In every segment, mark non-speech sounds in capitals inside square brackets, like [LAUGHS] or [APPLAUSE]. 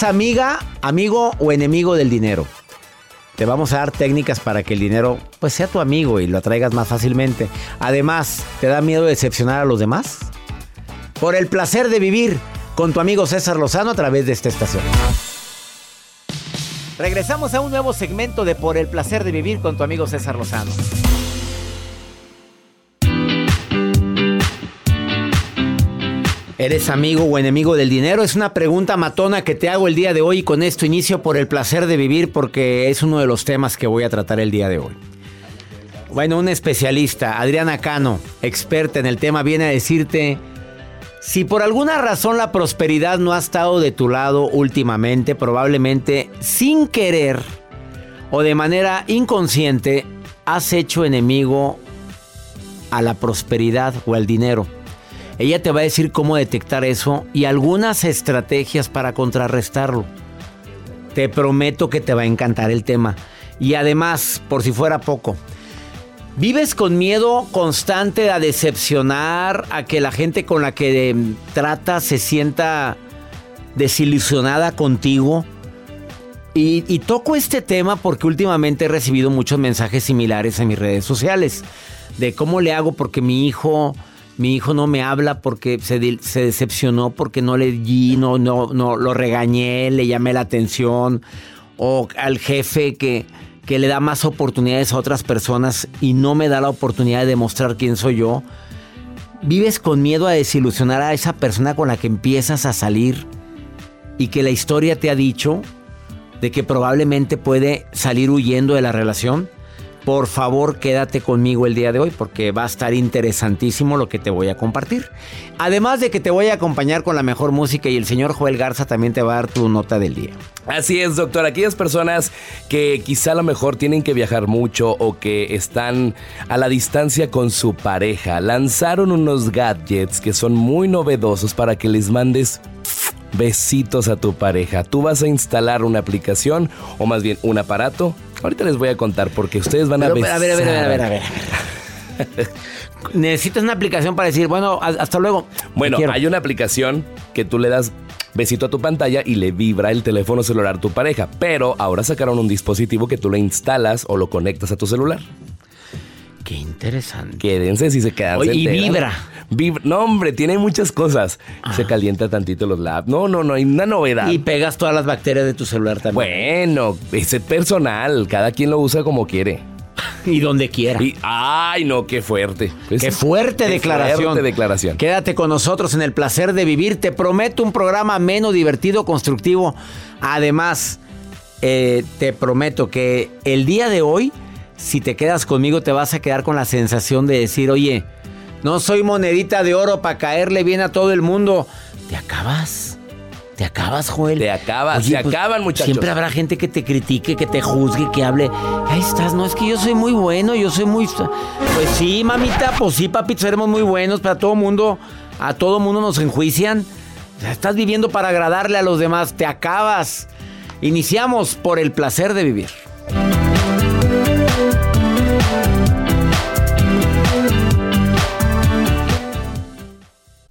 ¿Eres amiga, amigo o enemigo del dinero? Te vamos a dar técnicas para que el dinero pues sea tu amigo y lo atraigas más fácilmente. Además, ¿te da miedo decepcionar a los demás? Por el placer de vivir con tu amigo César Lozano a través de esta estación. Regresamos a un nuevo segmento de Por el placer de vivir con tu amigo César Lozano. ¿Eres amigo o enemigo del dinero? Es una pregunta matona que te hago el día de hoy y con esto inicio por el placer de vivir porque es uno de los temas que voy a tratar el día de hoy. Bueno, un especialista, Adriana Cano, experta en el tema, viene a decirte, si por alguna razón la prosperidad no ha estado de tu lado últimamente, probablemente sin querer o de manera inconsciente, has hecho enemigo a la prosperidad o al dinero. Ella te va a decir cómo detectar eso y algunas estrategias para contrarrestarlo. Te prometo que te va a encantar el tema. Y además, por si fuera poco, ¿vives con miedo constante a decepcionar, a que la gente con la que tratas se sienta desilusionada contigo? Y, y, toco este tema porque últimamente he recibido muchos mensajes similares en mis redes sociales de cómo le hago porque mi hijo mi hijo no me habla porque se, decepcionó porque no le di, no, no, no, lo regañé, le llamé la atención. O al jefe que, que le da más oportunidades a otras personas y no me da la oportunidad de demostrar quién soy yo. Vives con miedo a desilusionar a esa persona con la que empiezas a salir y que la historia te ha dicho de que probablemente puede salir huyendo de la relación. Por favor, quédate conmigo el día de hoy porque va a estar interesantísimo lo que te voy a compartir. Además de que te voy a acompañar con la mejor música y el señor Joel Garza también te va a dar tu nota del día. Así es, doctor. Aquellas personas que quizá a lo mejor tienen que viajar mucho o que están a la distancia con su pareja, lanzaron unos gadgets que son muy novedosos para que les mandes besitos a tu pareja. Tú vas a instalar una aplicación o más bien un aparato. Ahorita les voy a contar porque ustedes van Pero, a besar. A ver, a ver, a ver, a ver. A ver. [LAUGHS] Necesitas una aplicación para decir, bueno, hasta luego. Bueno, hay una aplicación que tú le das besito a tu pantalla y le vibra el teléfono celular a tu pareja. Pero ahora sacaron un dispositivo que tú le instalas o lo conectas a tu celular. Qué interesante. Quédense si se quedan. Oye, y vibra. Vibra. No, hombre, tiene muchas cosas. Ah. Se calienta tantito los labs. No, no, no, hay una novedad. Y pegas todas las bacterias de tu celular también. Bueno, es personal. Cada quien lo usa como quiere. y donde quiera. Y, ay, no, qué fuerte. qué fuerte qué declaración. Fuerte declaración. Quédate con nosotros en el placer de vivir. Te prometo un programa menos divertido, constructivo. Además, eh, te prometo que el día de hoy si te quedas conmigo te vas a quedar con la sensación de decir, oye, no soy monedita de oro para caerle bien a todo el mundo. Te acabas. Te acabas, Joel. Te acabas, Oye, se pues, acaban, muchachos. Siempre habrá gente que te critique, que te juzgue, que hable. Ahí estás, no es que yo soy muy bueno, yo soy muy. Pues sí, mamita, pues sí, papi, seremos muy buenos, pero a todo mundo, a todo mundo nos enjuician. O sea, estás viviendo para agradarle a los demás, te acabas. Iniciamos por el placer de vivir.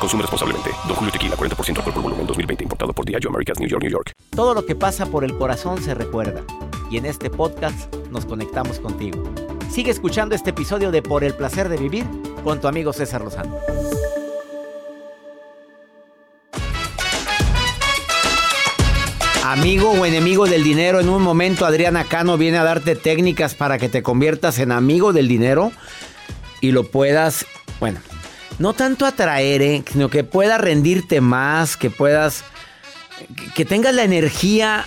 Consume responsablemente. Don Julio Tequila, 40% alcohol por volumen, 2020. Importado por Diageo Americas, New York, New York. Todo lo que pasa por el corazón se recuerda. Y en este podcast nos conectamos contigo. Sigue escuchando este episodio de Por el placer de vivir con tu amigo César Lozano. Amigo o enemigo del dinero, en un momento Adriana Cano viene a darte técnicas para que te conviertas en amigo del dinero y lo puedas, bueno, no tanto atraer, ¿eh? sino que pueda rendirte más, que puedas, que tengas la energía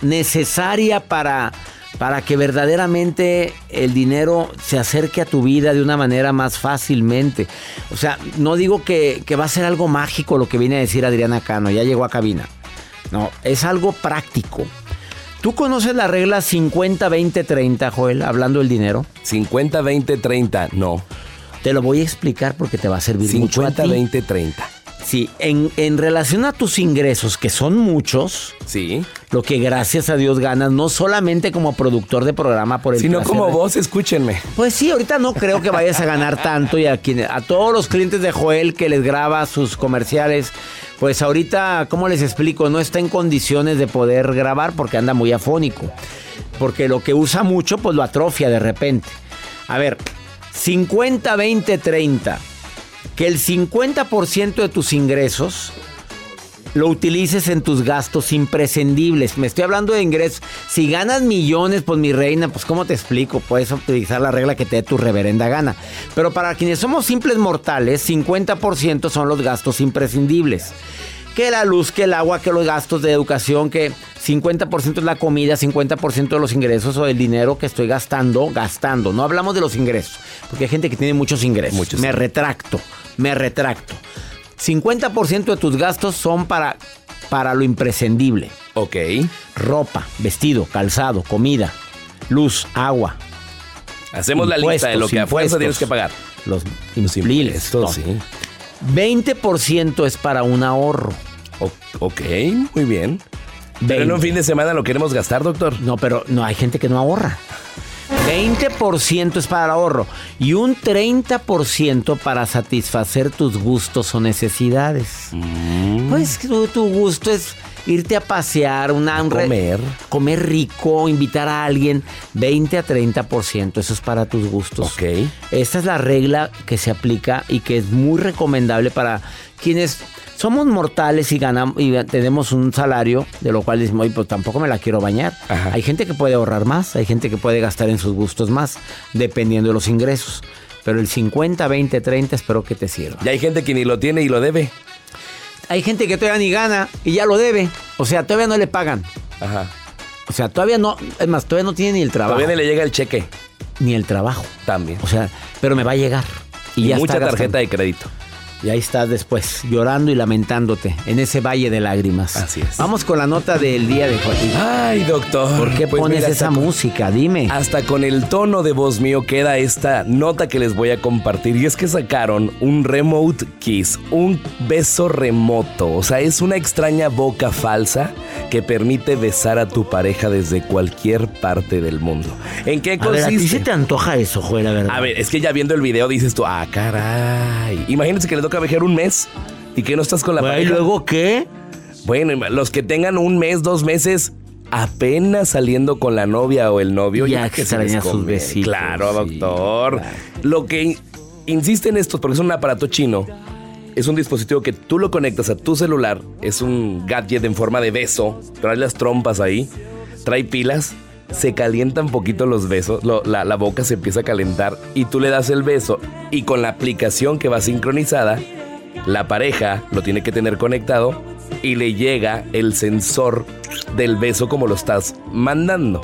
necesaria para, para que verdaderamente el dinero se acerque a tu vida de una manera más fácilmente. O sea, no digo que, que va a ser algo mágico lo que viene a decir Adriana Cano, ya llegó a cabina. No, es algo práctico. ¿Tú conoces la regla 50-20-30, Joel, hablando del dinero? 50, 20, 30. No. Te lo voy a explicar porque te va a servir mucho a 50, ti. 20, 30. Sí, en, en relación a tus ingresos, que son muchos, Sí. lo que gracias a Dios ganas, no solamente como productor de programa por el Si no placer como vos, escúchenme. Pues sí, ahorita no creo que vayas a ganar tanto y a, quien- a todos los clientes de Joel que les graba sus comerciales, pues ahorita, ¿cómo les explico? No está en condiciones de poder grabar porque anda muy afónico. Porque lo que usa mucho, pues lo atrofia de repente. A ver, 50, 20, 30. Que el 50% de tus ingresos lo utilices en tus gastos imprescindibles. Me estoy hablando de ingresos. Si ganas millones, pues mi reina, pues ¿cómo te explico? Puedes utilizar la regla que te dé tu reverenda gana. Pero para quienes somos simples mortales, 50% son los gastos imprescindibles. Que la luz, que el agua, que los gastos de educación, que 50% es la comida, 50% de los ingresos o del dinero que estoy gastando, gastando. No hablamos de los ingresos, porque hay gente que tiene muchos ingresos. Muchos. me retracto, me retracto. 50% de tus gastos son para, para lo imprescindible. Ok. Ropa, vestido, calzado, comida, luz, agua, Hacemos la lista de lo que a fuerza tienes que pagar. los impliles. sí. 20% es para un ahorro. O- ok, muy bien. Pero en un 20. fin de semana lo queremos gastar, doctor. No, pero no hay gente que no ahorra. 20% es para el ahorro y un 30% para satisfacer tus gustos o necesidades. Mm. Pues tu, tu gusto es irte a pasear, una, un Comer. comer rico, invitar a alguien. 20 a 30%, eso es para tus gustos. Ok. Esta es la regla que se aplica y que es muy recomendable para quienes somos mortales y ganamos y tenemos un salario, de lo cual decimos, "Oye, pues tampoco me la quiero bañar. Ajá. Hay gente que puede ahorrar más, hay gente que puede gastar en sus gustos más, dependiendo de los ingresos. Pero el 50, 20, 30 espero que te sirva. Y hay gente que ni lo tiene y lo debe. Hay gente que todavía ni gana y ya lo debe. O sea, todavía no le pagan. Ajá. O sea, todavía no, es más, todavía no tiene ni el trabajo. Todavía ni le llega el cheque. Ni el trabajo. También. O sea, pero me va a llegar. Y, Y, ya mucha está tarjeta de crédito. Y ahí estás después, llorando y lamentándote en ese valle de lágrimas. Así es. Vamos con la nota del día de hoy. Ay, doctor. ¿Por qué Pues pones mira, esa con- música? Dime. Hasta con el tono de voz mío queda esta nota que les voy a compartir. Y es que sacaron un remote kiss, un beso remoto. O sea, es una extraña boca falsa que permite besar a tu pareja desde cualquier parte del mundo. ¿En qué A ver, consiste? ¿a ti se te antoja eso, Joel, la verdad? A ver, es que ya viendo el video dices tú, ah, caray. Imagínate que le viajar un mes y que no estás con la ¿Y luego qué? Bueno, los que tengan un mes, dos meses, apenas saliendo con la novia o el novio, Ya que se les extraña sus besitos, Claro, sí, doctor. claro. Lo que in- insiste en esto, porque es un aparato chino, es un dispositivo que tú lo conectas a tu celular, es un gadget en forma de beso, trae las trompas ahí, trae pilas. Se calientan poquito los besos, la, la boca se empieza a calentar y tú le das el beso y con la aplicación que va sincronizada, la pareja lo tiene que tener conectado y le llega el sensor del beso como lo estás mandando.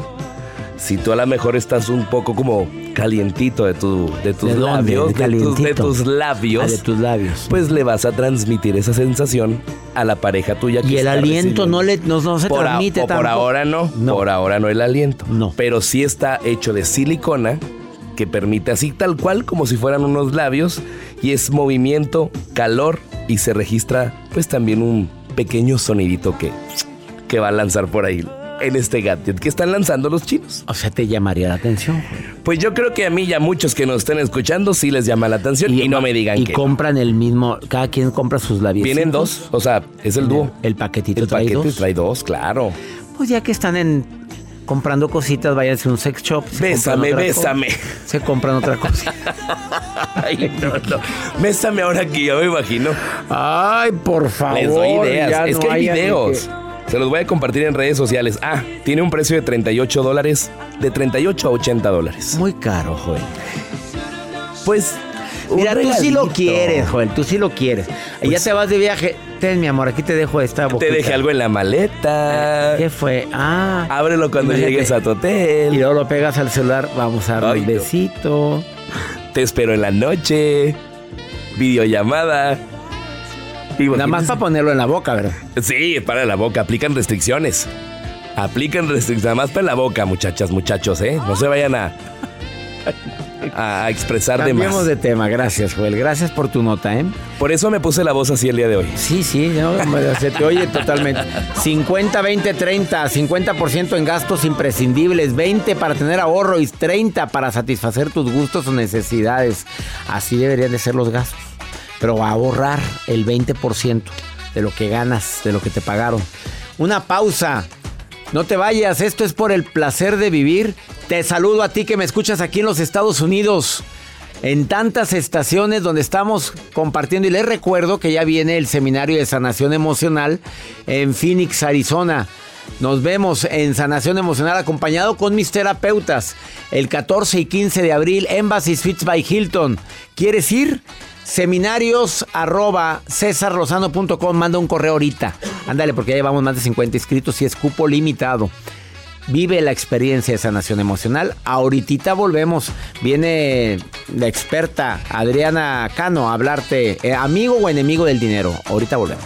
Si tú a lo mejor estás un poco como calientito de, tu, de tus labios, de, tus, de Calientito. tus labios, Ah, de tus labios. pues le vas a transmitir esa sensación a la pareja tuya. que y el está aliento no, le, no, no se por, a- transmite o por tampoco. ahora no, No. por ahora no el aliento. No. Pero sí está hecho de silicona que permite así tal cual como si fueran unos labios y es movimiento, calor y se registra pues también un pequeño sonidito que, que va a lanzar por ahí en este gadget que están lanzando los chinos. O sea, te llamaría la atención. Pues yo creo que a mí y a muchos que nos estén escuchando sí les llama la atención y, no me digan Y que no. compran el mismo, cada quien compra sus labios. Vienen dos, o sea, es el dúo. El paquetito El trae paquete dos. trae dos, claro. Pues ya que están en comprando cositas, váyanse a un sex shop. se Bésame, bésame. Se compran otra cosa. [LAUGHS] Ay, no, no. Bésame ahora aquí, ya me imagino. Ay, por favor. Les doy ideas. Es no que hay videos. Se los voy a compartir en redes sociales. Ah, tiene un precio de 38 dólares. De 38 a 80 que- dólares. Muy caro, Joel. Pues. Mira, tú sí lo quieres, Joel, tú sí lo quieres. y ya Pues- te vas de viaje. Ten, mi amor, aquí te dejo esta Te boquita. dejé algo en la maleta. ¿Qué fue? Ah. Ábrelo cuando Imagínate. llegues a tu Y hotel. luego lo pegas al celular, vamos a dar un no. besito. Te espero en la noche. Videollamada. Nada más para ponerlo en la boca, ¿verdad? Sí, para la boca, aplican restricciones. Aplican restricciones, nada más para la boca, muchachas, muchachos, ¿eh? No se vayan a, a expresar de Cambiemos más. de tema, gracias, Joel. Gracias por tu nota, ¿eh? Por eso me puse la voz así el día de hoy. Sí, sí, no, se te oye totalmente. 50, 20, 30, 50% en gastos imprescindibles, 20 para tener ahorro y 30 para satisfacer tus gustos o necesidades. Así deberían de ser los gastos. Pero a ahorrar el 20% de lo que ganas, de lo que te pagaron. Una pausa. No te vayas, esto es por el placer de vivir. Te saludo a ti que me escuchas aquí en los Estados Unidos en tantas estaciones donde estamos compartiendo y les recuerdo que ya viene el seminario de sanación emocional en Phoenix, Arizona. Nos vemos en sanación emocional acompañado con mis terapeutas el 14 y 15 de abril Embassy Suites by Hilton. ¿Quieres ir? Seminarios. Manda un correo ahorita. Ándale, porque ya llevamos más de 50 inscritos y es cupo limitado. Vive la experiencia de sanación emocional. Ahorita volvemos. Viene la experta Adriana Cano a hablarte, eh, amigo o enemigo del dinero. Ahorita volvemos.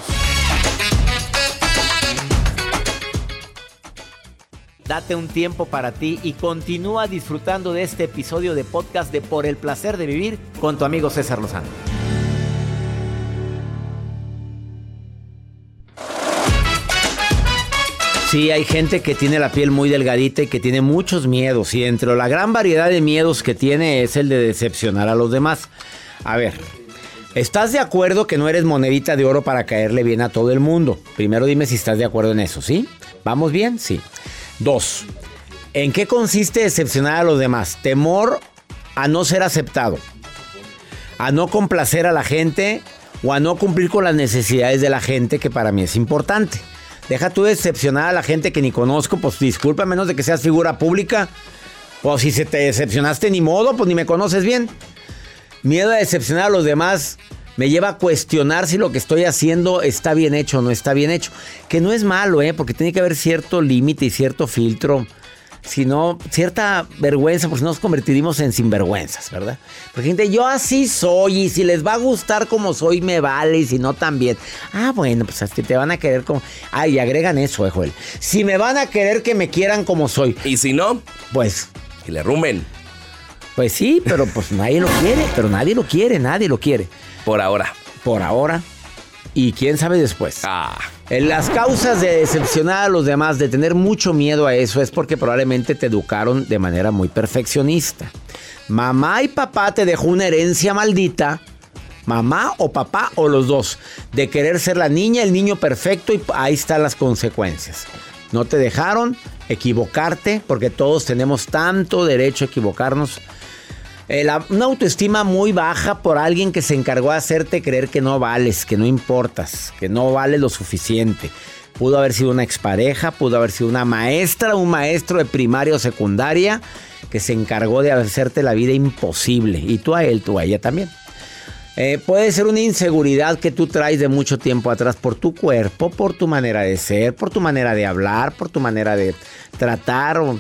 Date un tiempo para ti y continúa disfrutando de este episodio de podcast de Por el placer de vivir con tu amigo César Lozano. Sí, hay gente que tiene la piel muy delgadita y que tiene muchos miedos. Y entre la gran variedad de miedos que tiene es el de decepcionar a los demás. A ver, ¿estás de acuerdo que no eres monedita de oro para caerle bien a todo el mundo? Primero dime si estás de acuerdo en eso, ¿sí? ¿Vamos bien? Sí. Dos, ¿en qué consiste decepcionar a los demás? Temor a no ser aceptado, a no complacer a la gente o a no cumplir con las necesidades de la gente, que para mí es importante. Deja tú decepcionar a la gente que ni conozco, pues disculpa, menos de que seas figura pública. O si se te decepcionaste ni modo, pues ni me conoces bien. Miedo a decepcionar a los demás me lleva a cuestionar si lo que estoy haciendo está bien hecho o no está bien hecho. Que no es malo, ¿eh? Porque tiene que haber cierto límite y cierto filtro. Sino cierta vergüenza, porque nos convertiríamos en sinvergüenzas, ¿verdad? Porque gente, yo así soy y si les va a gustar como soy, me vale y si no, también. Ah, bueno, pues así te van a querer como... Ay, agregan eso, eh, Joel. Si me van a querer que me quieran como soy, Y si no, pues que le rumben. pues sí, pero pues nadie lo quiere, pero nadie lo quiere, nadie lo quiere. Por ahora. Por ahora. Y quién sabe después. Ah. Las causas de decepcionar a los demás, de tener mucho miedo a eso, es porque probablemente te educaron de manera muy perfeccionista. Mamá y papá te dejó una herencia maldita, mamá o papá o los dos, de querer ser la niña, el niño perfecto y ahí están las consecuencias. No te dejaron equivocarte, porque todos tenemos tanto derecho a equivocarnos. Eh, una autoestima muy baja por alguien que se encargó de hacerte creer que no vales, que no importas, que no vale lo suficiente. Pudo haber sido una expareja, pudo haber sido una maestra, un maestro de primaria o secundaria que se encargó de hacerte la vida imposible. Y tú a él, tú a ella también. Eh, puede ser una inseguridad que tú traes de mucho tiempo atrás por tu cuerpo, por tu manera de ser, por tu manera de hablar, por tu manera de tratar o,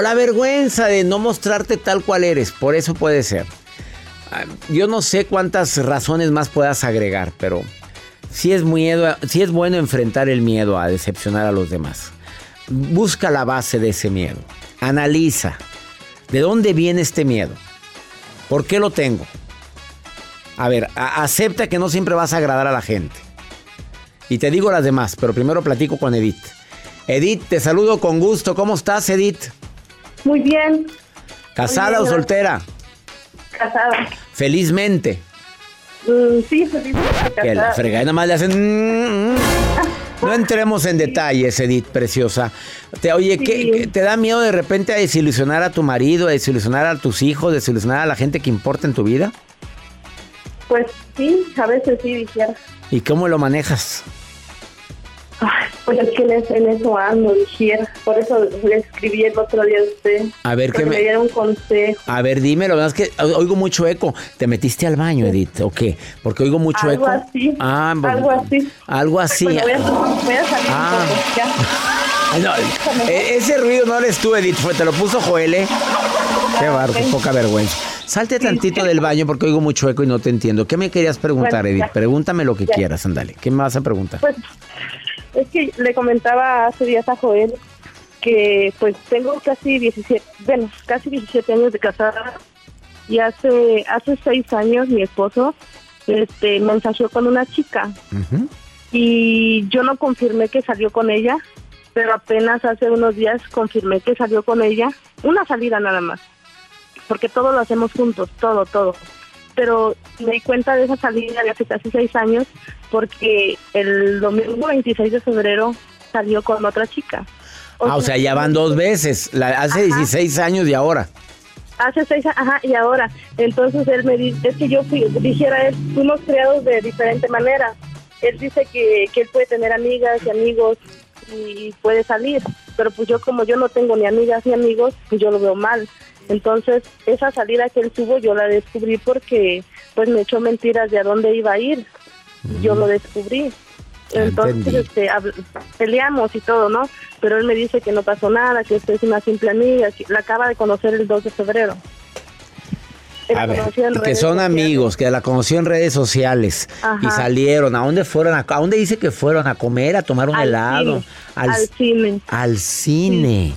la vergüenza de no mostrarte tal cual eres. Por eso puede ser. Ah, yo no sé cuántas razones más puedas agregar, pero sí es, miedo, sí es bueno enfrentar el miedo a decepcionar a los demás. Busca la base de ese miedo. Analiza. ¿De dónde viene este miedo? ¿Por qué lo tengo? A ver, acepta que no siempre vas a agradar a la gente. Y te digo las demás, pero primero platico con Edith. Edith, te saludo con gusto. ¿Cómo estás, Edith? Muy bien. ¿Casada o soltera? Casada. Felizmente. Mm, sí, felizmente. Que la fregada nada más le hacen. Mm, mm. No entremos en detalles, Edith, preciosa. Te, oye, ¿qué, ¿te da miedo de repente a desilusionar a tu marido, a desilusionar a tus hijos, desilusionar a la gente que importa en tu vida? Pues sí, a veces sí, dijera. ¿Y cómo lo manejas? Pues es que en, eso ando, dijera. Por eso le escribí el otro día a usted. A ver, que me... diera un consejo. A ver, dímelo. Es que oigo mucho eco. ¿Te metiste al baño, Edith? ¿O qué? Porque oigo mucho algo eco. Así, ah, algo así. Algo así. voy, a, salir ah. [LAUGHS] E, ese ruido no eres tú, Edith. Te lo puso Joel, ¿eh? Qué barro, poca vergüenza. Salte tantito del baño porque oigo mucho eco y no te entiendo. ¿Qué me querías preguntar, Edith? Pregúntame lo que quieras, ándale. ¿Qué me vas a preguntar? Pues es que le comentaba hace días a Joel que pues tengo casi 17, bueno, casi 17 años de casada y hace hace seis años mi esposo este mensajeó con una chica y yo no confirmé que salió con ella, pero apenas hace unos días confirmé que salió con ella, una salida nada más porque todo lo hacemos juntos, todo, todo. Pero me di cuenta de esa salida de hace casi seis años porque el domingo 26 de febrero salió con otra chica. ah, o sea, ya van dos veces, hace 16 años y ahora. Hace seis, ajá, y ahora. Entonces él me dice, es que yo fui, dijera él, fuimos creados de diferente manera. Él dice que, que él puede tener amigas y amigos y puede salir, pero pues yo como yo no tengo ni amigas ni amigos, pues yo lo veo mal. Entonces, esa salida que él tuvo yo la descubrí porque pues me echó mentiras de a dónde iba a ir. Yo lo descubrí. Entonces, este, peleamos y todo, ¿no? Pero él me dice que no pasó nada, que usted es una simple amiga, que la acaba de conocer el 2 de febrero. A ver, que son amigos, que la conoció en redes sociales y salieron. ¿A dónde fueron? ¿A, dónde dice que fueron? ¿A comer? ¿A tomar un helado? Al, cine. Al cine.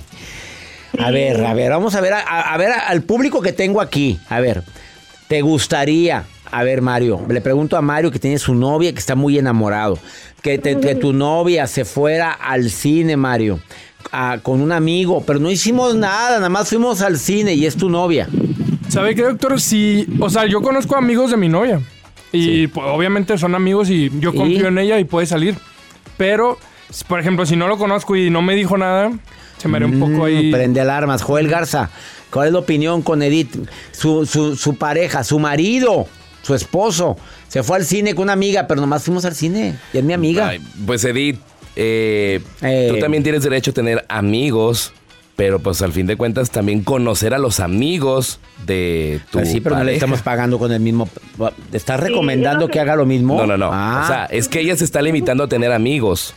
A ver, a ver, vamos a ver, a, ver al público que tengo aquí. A ver, ¿te gustaría, a ver Mario, le pregunto a Mario que tiene su novia que está muy enamorado, que, tu novia se fuera al cine, Mario, con un amigo, pero no hicimos nada, nada más fuimos al cine y es tu novia. ¿Sabe qué, doctor? Si, o sea, yo conozco amigos de mi novia y pues, obviamente son amigos y yo confío en ella y puede salir, pero, por ejemplo, si no lo conozco y no me dijo nada, se me un poco ahí. Mm, prende alarmas. Joel Garza, ¿cuál es la opinión con Edith? Su, su, pareja, su marido, su esposo, se fue al cine con una amiga, pero nomás fuimos al cine. Y es mi amiga. pues Edith, eh, eh. tú también tienes derecho a tener amigos. Pero pues al fin de cuentas también conocer a los amigos de tu pues sí, pero no le estamos pagando con el mismo. ¿Estás recomendando que... haga lo mismo? No, no, no. Ah. O sea, es que ella se está limitando a tener amigos.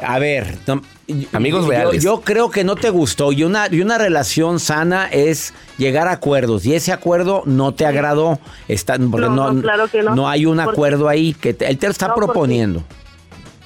A ver, amigos reales. Yo, creo que no te gustó y una, y una relación sana es llegar a acuerdos y ese acuerdo no te agradó. Está, porque no, claro que no. no hay un acuerdo ahí que él te lo está proponiendo.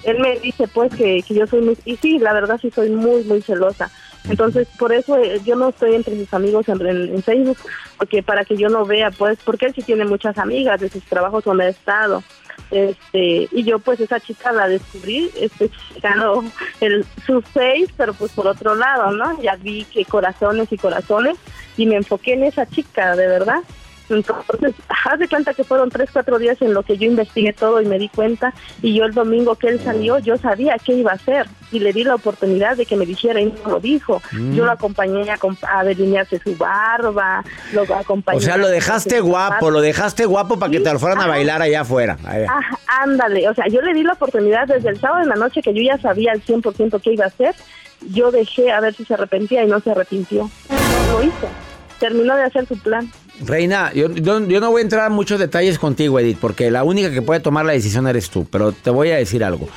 Él me dice pues que, yo soy muy... Y sí, la verdad sí soy muy, muy celosa. Entonces, por eso eh, yo no estoy entre sus amigos en, en, Facebook, porque para que yo no vea, pues, porque él sí tiene muchas amigas de sus trabajos donde ha estado. este y yo pues esa chica la descubrí especificando el su face pero pues por otro lado no ya vi que corazones y corazones y me enfoqué en esa chica de verdad entonces, haz de cuenta que fueron tres, cuatro días en lo que yo investigué todo y me di cuenta. Y yo el domingo que él salió, yo sabía qué iba a hacer. Y le di la oportunidad de que me dijera y no lo dijo. Mm. Yo lo acompañé a, a delinearse su barba, lo acompañé. O sea, lo dejaste guapo, lo dejaste guapo para que te lo fueran a bailar allá afuera. Ahí. Ajá, ándale, o sea, yo le di la oportunidad desde el sábado en la noche que yo ya sabía al 100% qué iba a hacer. Yo dejé a ver si se arrepentía y no se arrepintió. No lo hizo. Terminó de hacer su plan. Reina, yo, yo- yo no voy a entrar en muchos detalles contigo, Edith, porque la única que puede tomar la decisión eres tú. Pero te voy a decir algo.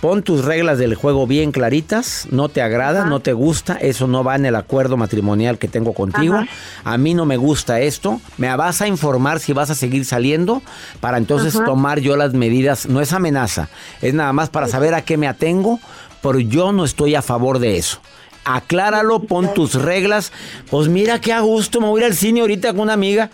Pon tus reglas del juego bien claritas, no te agrada, no te gusta, eso no va en el acuerdo matrimonial que tengo contigo. Ajá. A mí no me gusta esto. Me vas a informar si vas a seguir saliendo para entonces Ajá. tomar yo las medidas. No es amenaza, es nada más para saber a qué me atengo, pero yo no estoy a favor de eso. Acláralo, pon tus reglas. Pues mira qué a gusto, me voy a ir al cine ahorita con una amiga.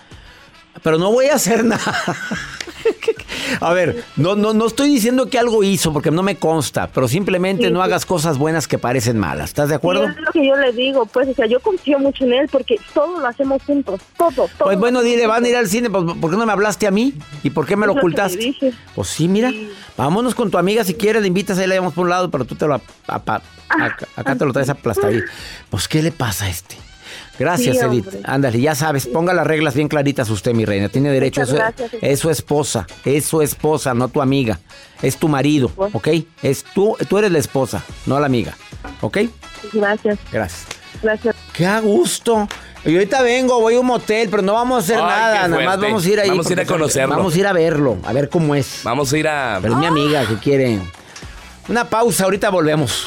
Pero no voy a hacer nada. [LAUGHS] [LAUGHS] A ver, no, no, no estoy diciendo que algo hizo porque no me consta, pero simplemente Sí, no sí. hagas cosas buenas que parecen malas. ¿Estás de acuerdo? Sí, es lo que yo le digo, pues, o sea, yo confío mucho en él porque todo lo hacemos juntos, todo, todo. Pues bueno, dile, van a ir al cine, pues ¿por qué no me hablaste a mí? ¿Y por qué me lo lo ocultaste? dije. Pues sí, mira, vámonos con tu amiga si quieres, le invitas, ahí la llevamos por un lado, pero tú te lo... apa- acá, acá te lo traes aplastadito. [LAUGHS] Pues ¿qué le pasa a este? Gracias, Sí, Edith. Ándale, ya sabes, ponga las reglas bien claritas usted, mi reina. Tiene derecho, eso, gracias. es su esposa, es su esposa, no tu amiga. Es tu marido, Bueno. ¿ok? Es tú, tú eres la esposa, no la amiga, ¿ok? Gracias, Gracias. gracias. Qué a gusto. Y ahorita vengo, voy a un motel, pero no vamos a hacer Ay, nada. Nada más vamos a ir ahí. Vamos a ir a conocerlo. Vamos a ir a verlo, a ver cómo es. Vamos a ir a... Pero es mi amiga que quiere. Una pausa, ahorita volvemos.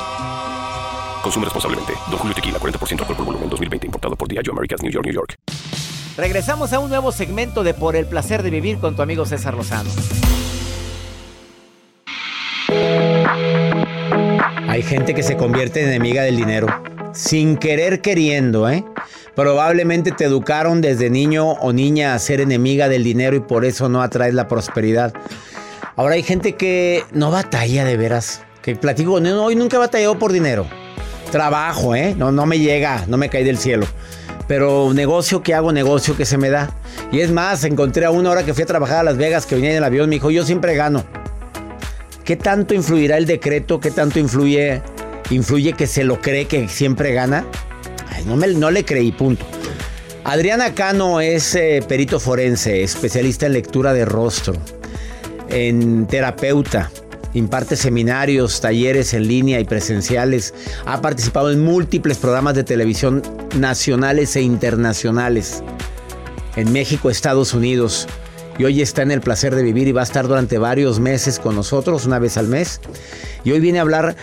Consume responsablemente. Don Julio Tequila, 40% alcohol por volumen, 2020. Importado por Diageo Americas, New York, New York. Regresamos a un nuevo segmento de Por el placer de vivir con tu amigo César Lozano. Hay gente que se convierte en enemiga del dinero, sin querer queriendo, ¿eh? Probablemente te educaron desde niño o niña a ser enemiga del dinero y por eso no atraes la prosperidad. Ahora hay gente que no batalla de veras, que platico, no, hoy nunca batalló por dinero. Trabajo, ¿eh? No, no me llega, no me cae del cielo. Pero negocio que hago, negocio que se me da. Y es más, encontré a una hora que fui a trabajar a Las Vegas, que venía en el avión, me dijo, yo siempre gano. ¿Qué tanto influirá el decreto? ¿Qué tanto influye, influye que se lo cree que siempre gana? No, me, no le creí, punto. Adriana Cano es eh, perito forense, especialista en lectura de rostro, en terapeuta, imparte seminarios, talleres en línea y presenciales, ha participado en múltiples programas de televisión nacionales e internacionales en México, Estados Unidos. Y hoy está en el placer de vivir y va a estar durante varios meses con nosotros, una vez al mes. Y hoy viene a hablar,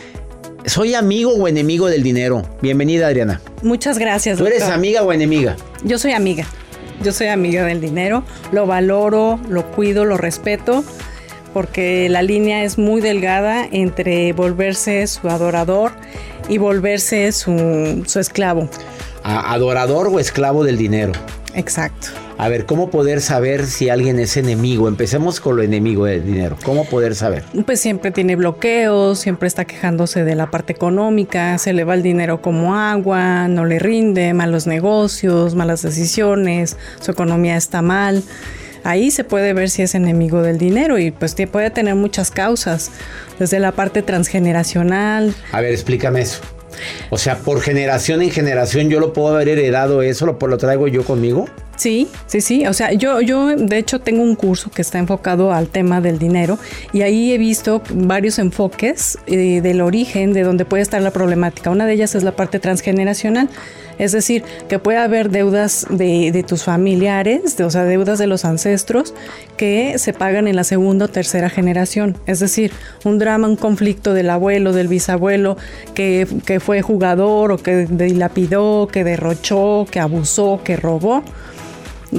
¿soy amigo o enemigo del dinero? Bienvenida Adriana. Muchas gracias. ¿Tú eres doctor. amiga o enemiga? Yo soy amiga. Yo soy amiga del dinero. Lo valoro, lo cuido, lo respeto, porque la línea es muy delgada entre volverse su adorador y volverse su, su esclavo. A- ¿Adorador o esclavo del dinero? Exacto. A ver, ¿cómo poder saber si alguien es enemigo? Empecemos con lo enemigo del dinero. ¿Cómo poder saber? Pues siempre tiene bloqueos, siempre está quejándose de la parte económica, se le va el dinero como agua, no le rinde, malos negocios, malas decisiones, su economía está mal. Ahí se puede ver si es enemigo del dinero y pues puede tener muchas causas, desde la parte transgeneracional. A ver, explícame eso. O sea, por generación en generación yo lo puedo haber heredado eso, lo, lo traigo yo conmigo. Sí, sí, sí. O sea, yo, yo de hecho tengo un curso que está enfocado al tema del dinero y ahí he visto varios enfoques eh, del origen de donde puede estar la problemática. Una de ellas es la parte transgeneracional. Es decir, que puede haber deudas de, tus familiares, o sea, deudas de los ancestros que se pagan en la segunda o tercera generación. Es decir, un drama, un conflicto del abuelo, del bisabuelo, que, que fue jugador o que dilapidó, que derrochó, que abusó, que robó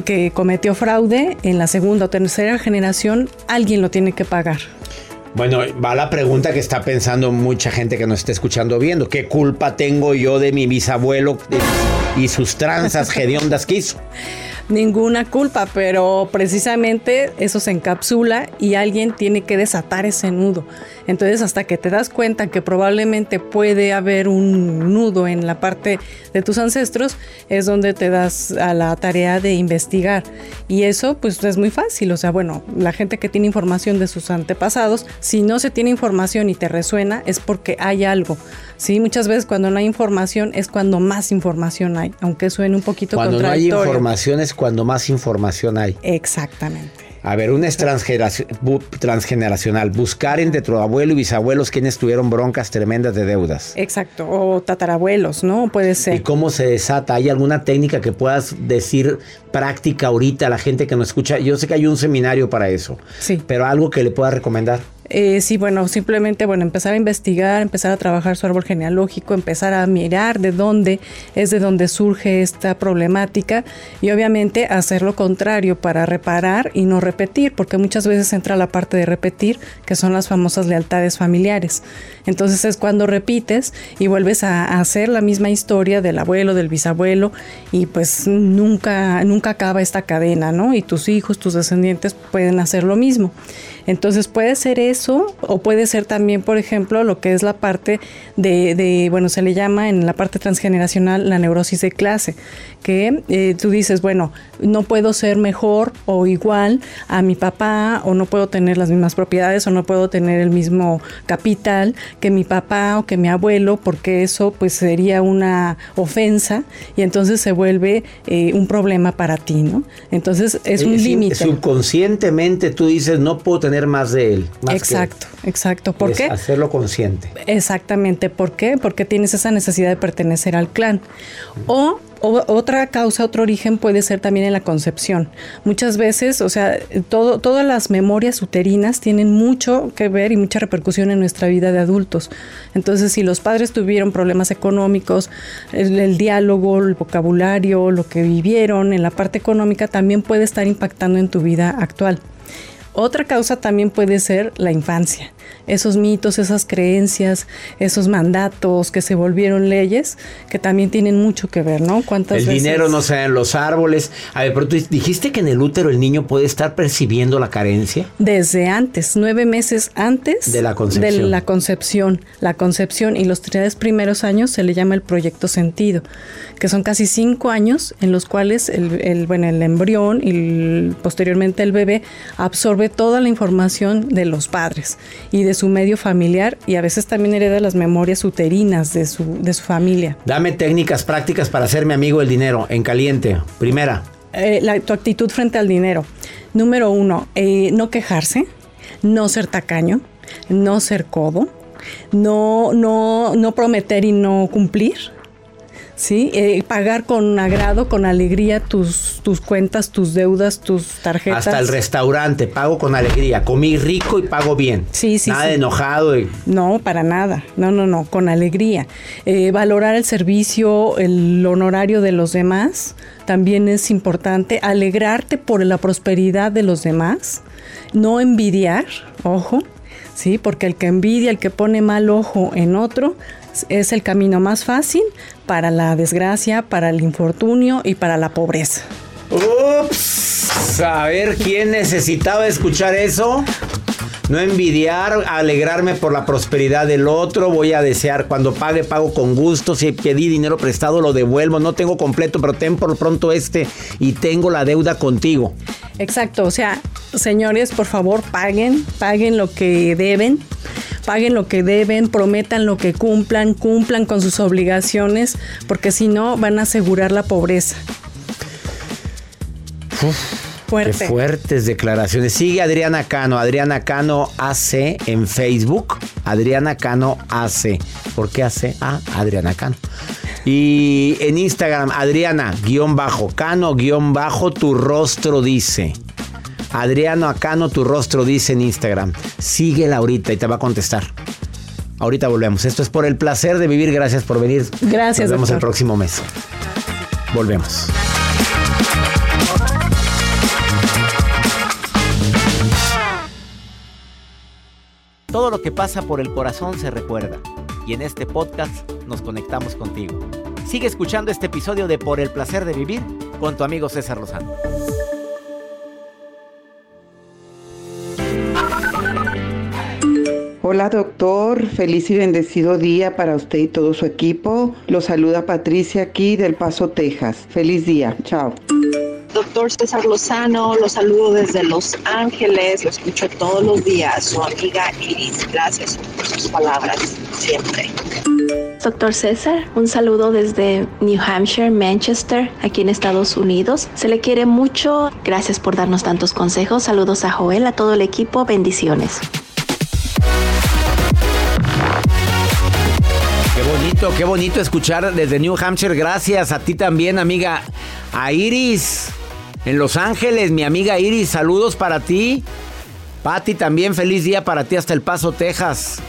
que cometió fraude en la segunda o tercera generación, alguien lo tiene que pagar. Bueno, va la pregunta que está pensando mucha gente que nos está escuchando viendo. ¿Qué culpa tengo yo de mi bisabuelo y sus tranzas [LAUGHS] hediondas que hizo? Ninguna culpa, pero precisamente eso se encapsula y alguien tiene que desatar ese nudo. Entonces, hasta que te das cuenta que probablemente puede haber un nudo en la parte de tus ancestros, es donde te das a la tarea de investigar. Y eso, pues, es muy fácil. O sea, bueno, la gente que tiene información de sus antepasados, si no se tiene información y te resuena, es porque hay algo. Sí, muchas veces cuando no hay información es cuando más información hay, aunque suene un poquito cuando no hay información es cuando más información hay. Exactamente. A ver, una es transgeneracional. Buscar entre tu abuelo y bisabuelos quienes tuvieron broncas tremendas de deudas. Exacto. O tatarabuelos, ¿no? Puede ser. ¿Y cómo se desata? ¿Hay alguna técnica que puedas decir práctica ahorita a la gente que nos escucha? Yo sé que hay un seminario para eso. Sí. Pero algo que le pueda recomendar. Eh, sí, bueno, simplemente, bueno, empezar a investigar, empezar a trabajar su árbol genealógico, empezar a mirar de dónde es de dónde surge esta problemática y obviamente hacer lo contrario para reparar y no repetir, porque muchas veces entra la parte de repetir, que son las famosas lealtades familiares. Entonces es cuando repites y vuelves a, hacer la misma historia del abuelo, del bisabuelo y pues nunca, nunca acaba esta cadena, ¿no? Y tus hijos, tus descendientes pueden hacer lo mismo. Entonces puede ser eso o puede ser también, por ejemplo, lo que es la parte de, bueno, se le llama en la parte transgeneracional la neurosis de clase, que eh, tú dices, bueno, no puedo ser mejor o igual a mi papá o no puedo tener las mismas propiedades o no puedo tener el mismo capital que mi papá o que mi abuelo, porque eso pues sería una ofensa y entonces se vuelve eh, un problema para ti, ¿no? Entonces es un límite. Subconscientemente tú dices, no puedo tener más de él. exacto, exacto. ¿Por qué? Hacerlo consciente. Exactamente. ¿Por qué? Porque tienes esa necesidad de pertenecer al clan. O otra causa, otro origen puede ser también en la concepción. Muchas veces, o sea, todo, todas las memorias uterinas tienen mucho que ver y mucha repercusión en nuestra vida de adultos. Entonces, si los padres tuvieron problemas económicos, el diálogo, el vocabulario, lo que vivieron en la parte económica también puede estar impactando en tu vida actual. Otra causa también puede ser la infancia esos mitos, esas creencias, esos mandatos que se volvieron leyes, que también tienen mucho que ver, ¿no? ¿Cuántas el dinero no se da en los árboles. A ver, pero tú dijiste que en el útero el niño puede estar percibiendo la carencia. Desde antes, nueve meses antes de la concepción. De la concepción, la concepción y los tres primeros años se le llama el proyecto sentido, que son casi cinco años en los cuales el, bueno, el embrión y posteriormente el bebé absorbe toda la información de los padres y de su medio familiar y a veces también hereda las memorias uterinas de su, de su familia. Dame técnicas prácticas para hacerme amigo del dinero en caliente. Primera. Eh, la, tu actitud frente al dinero. Número uno, eh, no quejarse, no ser tacaño, no ser codo, no, no, no prometer y no cumplir ¿sí? Eh, pagar con agrado, con alegría tus, tus cuentas, tus deudas, tus tarjetas. Hasta el restaurante, pago con alegría. Comí rico y pago bien. Sí, sí. Nada enojado. No, para nada. No, no, no, con alegría. Eh, valorar el servicio, el honorario de los demás también es importante. Alegrarte por la prosperidad de los demás. No envidiar, ojo. Sí, porque el que envidia, el que pone mal ojo en otro, es el camino más fácil para la desgracia, para el infortunio y para la pobreza. Ups, a ver quién necesitaba escuchar eso. No envidiar, alegrarme por la prosperidad del otro. Voy a desear cuando pague, pago con gusto. Si pedí dinero prestado, lo devuelvo. No tengo completo, pero ten por pronto este y tengo la deuda contigo. Exacto, o sea, señores, por favor, paguen, paguen lo que deben, paguen lo que deben, prometan lo que cumplan, cumplan con sus obligaciones, porque si no van a asegurar la pobreza. Fuerte. Qué fuertes declaraciones. Sigue Adriana Cano, Adriana Cano AC en Facebook. Adriana Cano AC. ¿Por qué AC? Ah, Adriana Cano. Y en Instagram, Adriana, guion bajo, Cano, guion bajo, tu rostro dice. Adriano Acano, tu rostro dice en Instagram. Síguela ahorita y te va a contestar. Ahorita volvemos. Esto es por el placer de vivir. Gracias por venir. Gracias. Nos vemos el próximo mes. Volvemos. Todo lo que pasa por el corazón se recuerda. Y en este podcast nos conectamos contigo. Sigue escuchando este episodio de Por el placer de vivir con tu amigo César Lozano. Hola doctor, feliz y bendecido día para usted y todo su equipo. Lo saluda Patricia aquí del Paso, Texas. Feliz día, chao. Doctor César Lozano, lo saludo desde Los Ángeles, lo escucho todos los días, su amiga Iris. Gracias por sus palabras, siempre. Doctor César, un saludo desde New Hampshire, Manchester, aquí en Estados Unidos. Se le quiere mucho. Gracias por darnos tantos consejos. Saludos a Joel, a todo el equipo. Bendiciones. Qué bonito escuchar desde New Hampshire. Gracias a ti también, amiga. A Iris, en Los Ángeles, mi amiga Iris, saludos para ti. Patti, también feliz día para ti hasta El Paso, Texas.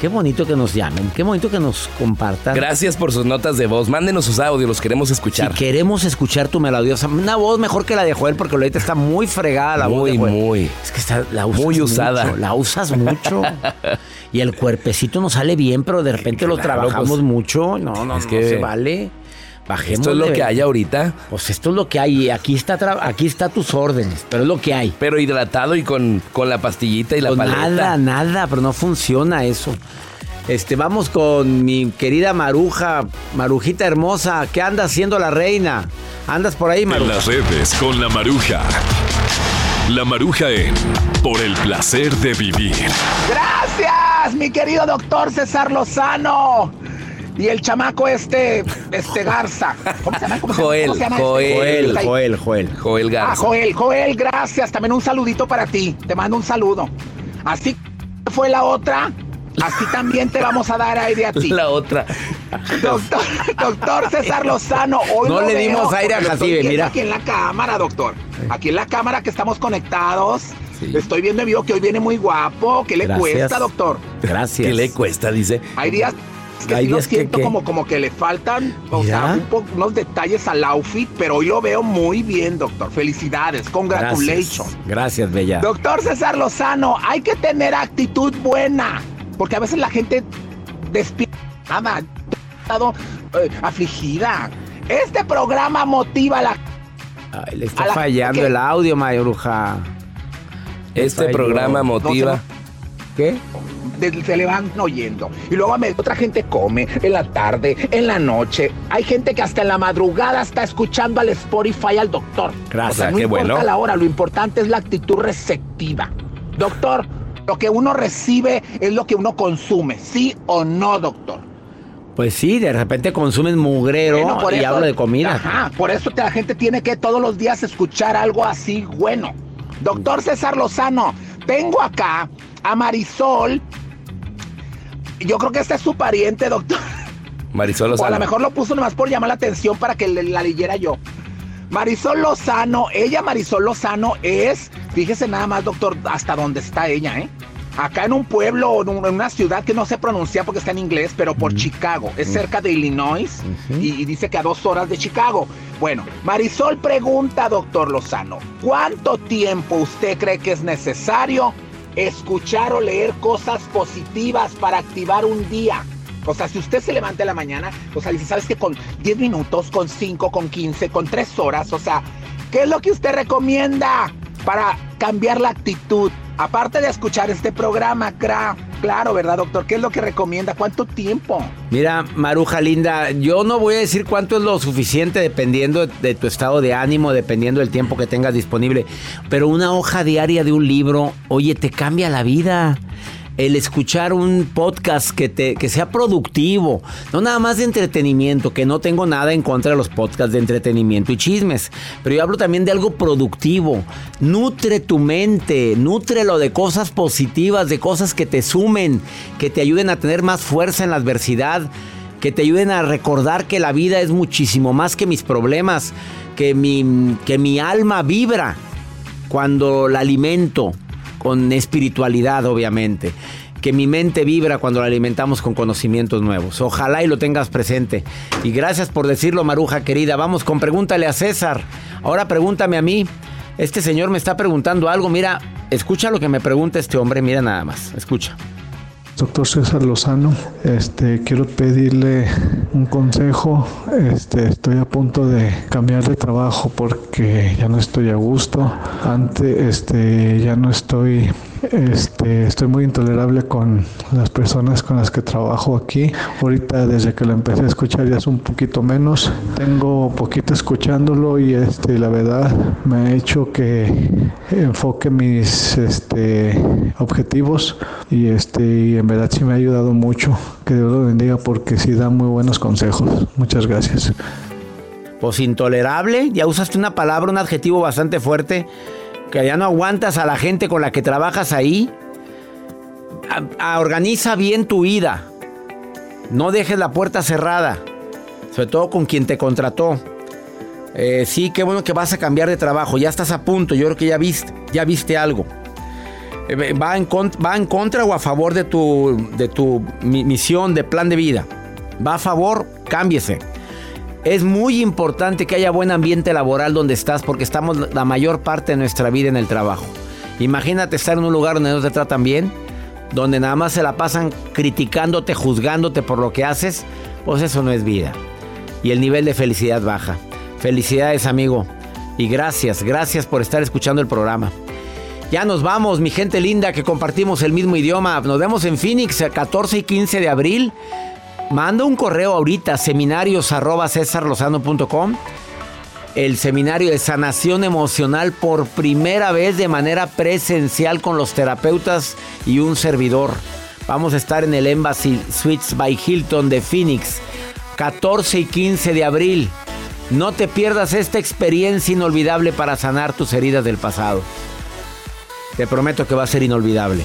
Qué bonito que nos llamen, qué bonito que nos compartan. Gracias por sus notas de voz. Mándenos sus audios, los queremos escuchar. Si queremos escuchar tu melodiosa, una voz mejor que la de Joel, porque ahorita está muy fregada la muy, voz. Muy, muy. Es que está, la usas muy usada. la usas mucho. [LAUGHS] y el cuerpecito nos sale bien, pero de repente lo trabajamos pues, mucho. No, no, es que no se vale. Bajemos esto es lo que hay ahorita. Pues esto es lo que hay. Aquí está, aquí está tus órdenes, pero es lo que hay. Pero hidratado y con, con la pastillita y la pues paleta. Nada, nada, pero no funciona eso. Este, vamos con mi querida Maruja, Marujita hermosa. ¿Qué anda haciendo la reina? ¿Andas por ahí, Maruja? En las redes con la Maruja. La Maruja en Por el placer de vivir. Gracias, mi querido doctor César Lozano. Y el chamaco este, este Garza. ¿Cómo se llama? Joel, Joel, Joel, Joel, Joel Garza. Ah, Joel, Joel, gracias. También un saludito para ti. Te mando un saludo. Así fue la otra. Así también te vamos a dar aire a ti. La otra. Doctor, doctor César Lozano, hoy no le dimos aire a Jacibe, mira. Aquí en la cámara, doctor. Aquí en la cámara que estamos conectados. Estoy viendo en vivo que hoy viene muy guapo. ¿Qué le cuesta, doctor? Gracias. ¿Qué le cuesta? Dice. Hay días que Hay sí siento como, como que le faltan o sea, unos detalles al outfit, pero hoy lo veo muy bien, doctor. Felicidades, congratulations. Gracias, Gracias Bella. Doctor César Lozano, hay que tener actitud buena. Porque a veces la gente despierta, eh, afligida. Este programa motiva a la. Ay, le está fallando el audio, Mayruja. Este programa motiva. ¿Qué? Se le van oyendo. Y luego a otra gente come en la tarde, en la noche. Hay gente que hasta en la madrugada está escuchando al Spotify al doctor. Gracias, no qué importa bueno. la hora, lo importante es la actitud receptiva. Doctor, lo que uno recibe es lo que uno consume, ¿sí o no, doctor? Pues sí, de repente consumen mugrero y hablo de comida. Ajá, por eso la gente tiene que todos los días escuchar algo así bueno. Doctor César Lozano, tengo acá a Marisol. Yo creo que este es su pariente, doctor. Marisol Lozano. O a lo mejor lo puso nomás por llamar la atención para que la leyera yo. Marisol Lozano, ella Marisol Lozano es, fíjese nada más, doctor, hasta dónde está ella, ¿eh? Acá en un pueblo, en una ciudad que no sé pronunciar porque está en inglés, pero por Chicago. Es cerca de Illinois y, dice que a dos horas de Chicago. Bueno, Marisol pregunta, doctor Lozano, ¿cuánto tiempo usted cree que es necesario escuchar o leer cosas positivas para activar un día? O sea, si usted se levanta en la mañana, o sea, dice, ¿sabes que Con 10 minutos, con 5, con 15, con 3 horas, o sea, ¿qué es lo que usted recomienda para cambiar la actitud? Aparte de escuchar este programa, Cra, Claro, ¿verdad, doctor? ¿Qué es lo que recomienda? ¿Cuánto tiempo? Mira, Maruja linda, yo no voy a decir cuánto es lo suficiente dependiendo de tu estado de ánimo, dependiendo del tiempo que tengas disponible, pero una hoja diaria de un libro, oye, te cambia la vida el escuchar un podcast que, te, que sea productivo, no nada más de entretenimiento, que no tengo nada en contra de los podcasts de entretenimiento y chismes, pero yo hablo también de algo productivo. Nutre tu mente, nutrelo de cosas positivas, de cosas que te sumen, que te ayuden a tener más fuerza en la adversidad, que te ayuden a recordar que la vida es muchísimo más que mis problemas, que mi, que mi alma vibra cuando la alimento con espiritualidad, obviamente. Que mi mente vibra cuando la alimentamos con conocimientos nuevos. Ojalá y lo tengas presente. Y gracias por decirlo, Maruja querida. Vamos con pregúntale a César. Ahora pregúntame a mí. Este señor me está preguntando algo. Mira, escucha lo que me pregunta este hombre. Mira nada más. Escucha. Doctor César Lozano, este, quiero pedirle un consejo. Este, estoy a punto de cambiar de trabajo porque ya no estoy a gusto. Antes, este, ya no estoy este, estoy muy intolerable con las personas con las que trabajo aquí. Ahorita desde que lo empecé a escuchar ya es un poquito menos. Tengo poquito escuchándolo y este, la verdad me ha hecho que enfoque mis este, objetivos y, este, y en verdad sí me ha ayudado mucho. Que Dios lo bendiga porque sí da muy buenos consejos. Muchas gracias. Pues intolerable, ya usaste una palabra, un adjetivo bastante fuerte que ya no aguantas a la gente con la que trabajas ahí, organiza bien tu vida. No dejes la puerta cerrada, sobre todo con quien te contrató. Eh, sí, qué bueno que vas a cambiar de trabajo, ya estás a punto, yo creo que ya viste, ya viste algo. Eh, va, en ¿Va en contra o a favor de tu, de tu misión, de plan de vida? ¿Va a favor? Cámbiese. Es muy importante que haya buen ambiente laboral donde estás porque estamos la mayor parte de nuestra vida en el trabajo. Imagínate estar en un lugar donde no te tratan bien, donde nada más se la pasan criticándote, juzgándote por lo que haces, pues eso no es vida. Y el nivel de felicidad baja. Felicidades amigo. Y gracias, gracias por estar escuchando el programa. Ya nos vamos, mi gente linda, que compartimos el mismo idioma. Nos vemos en Phoenix el 14 y 15 de abril. Manda un correo ahorita, seminarios El seminario de sanación emocional por primera vez de manera presencial con los terapeutas y un servidor. Vamos a estar en el Embassy Suites by Hilton de Phoenix, 14 y 15 de abril. No te pierdas esta experiencia inolvidable para sanar tus heridas del pasado. Te prometo que va a ser inolvidable.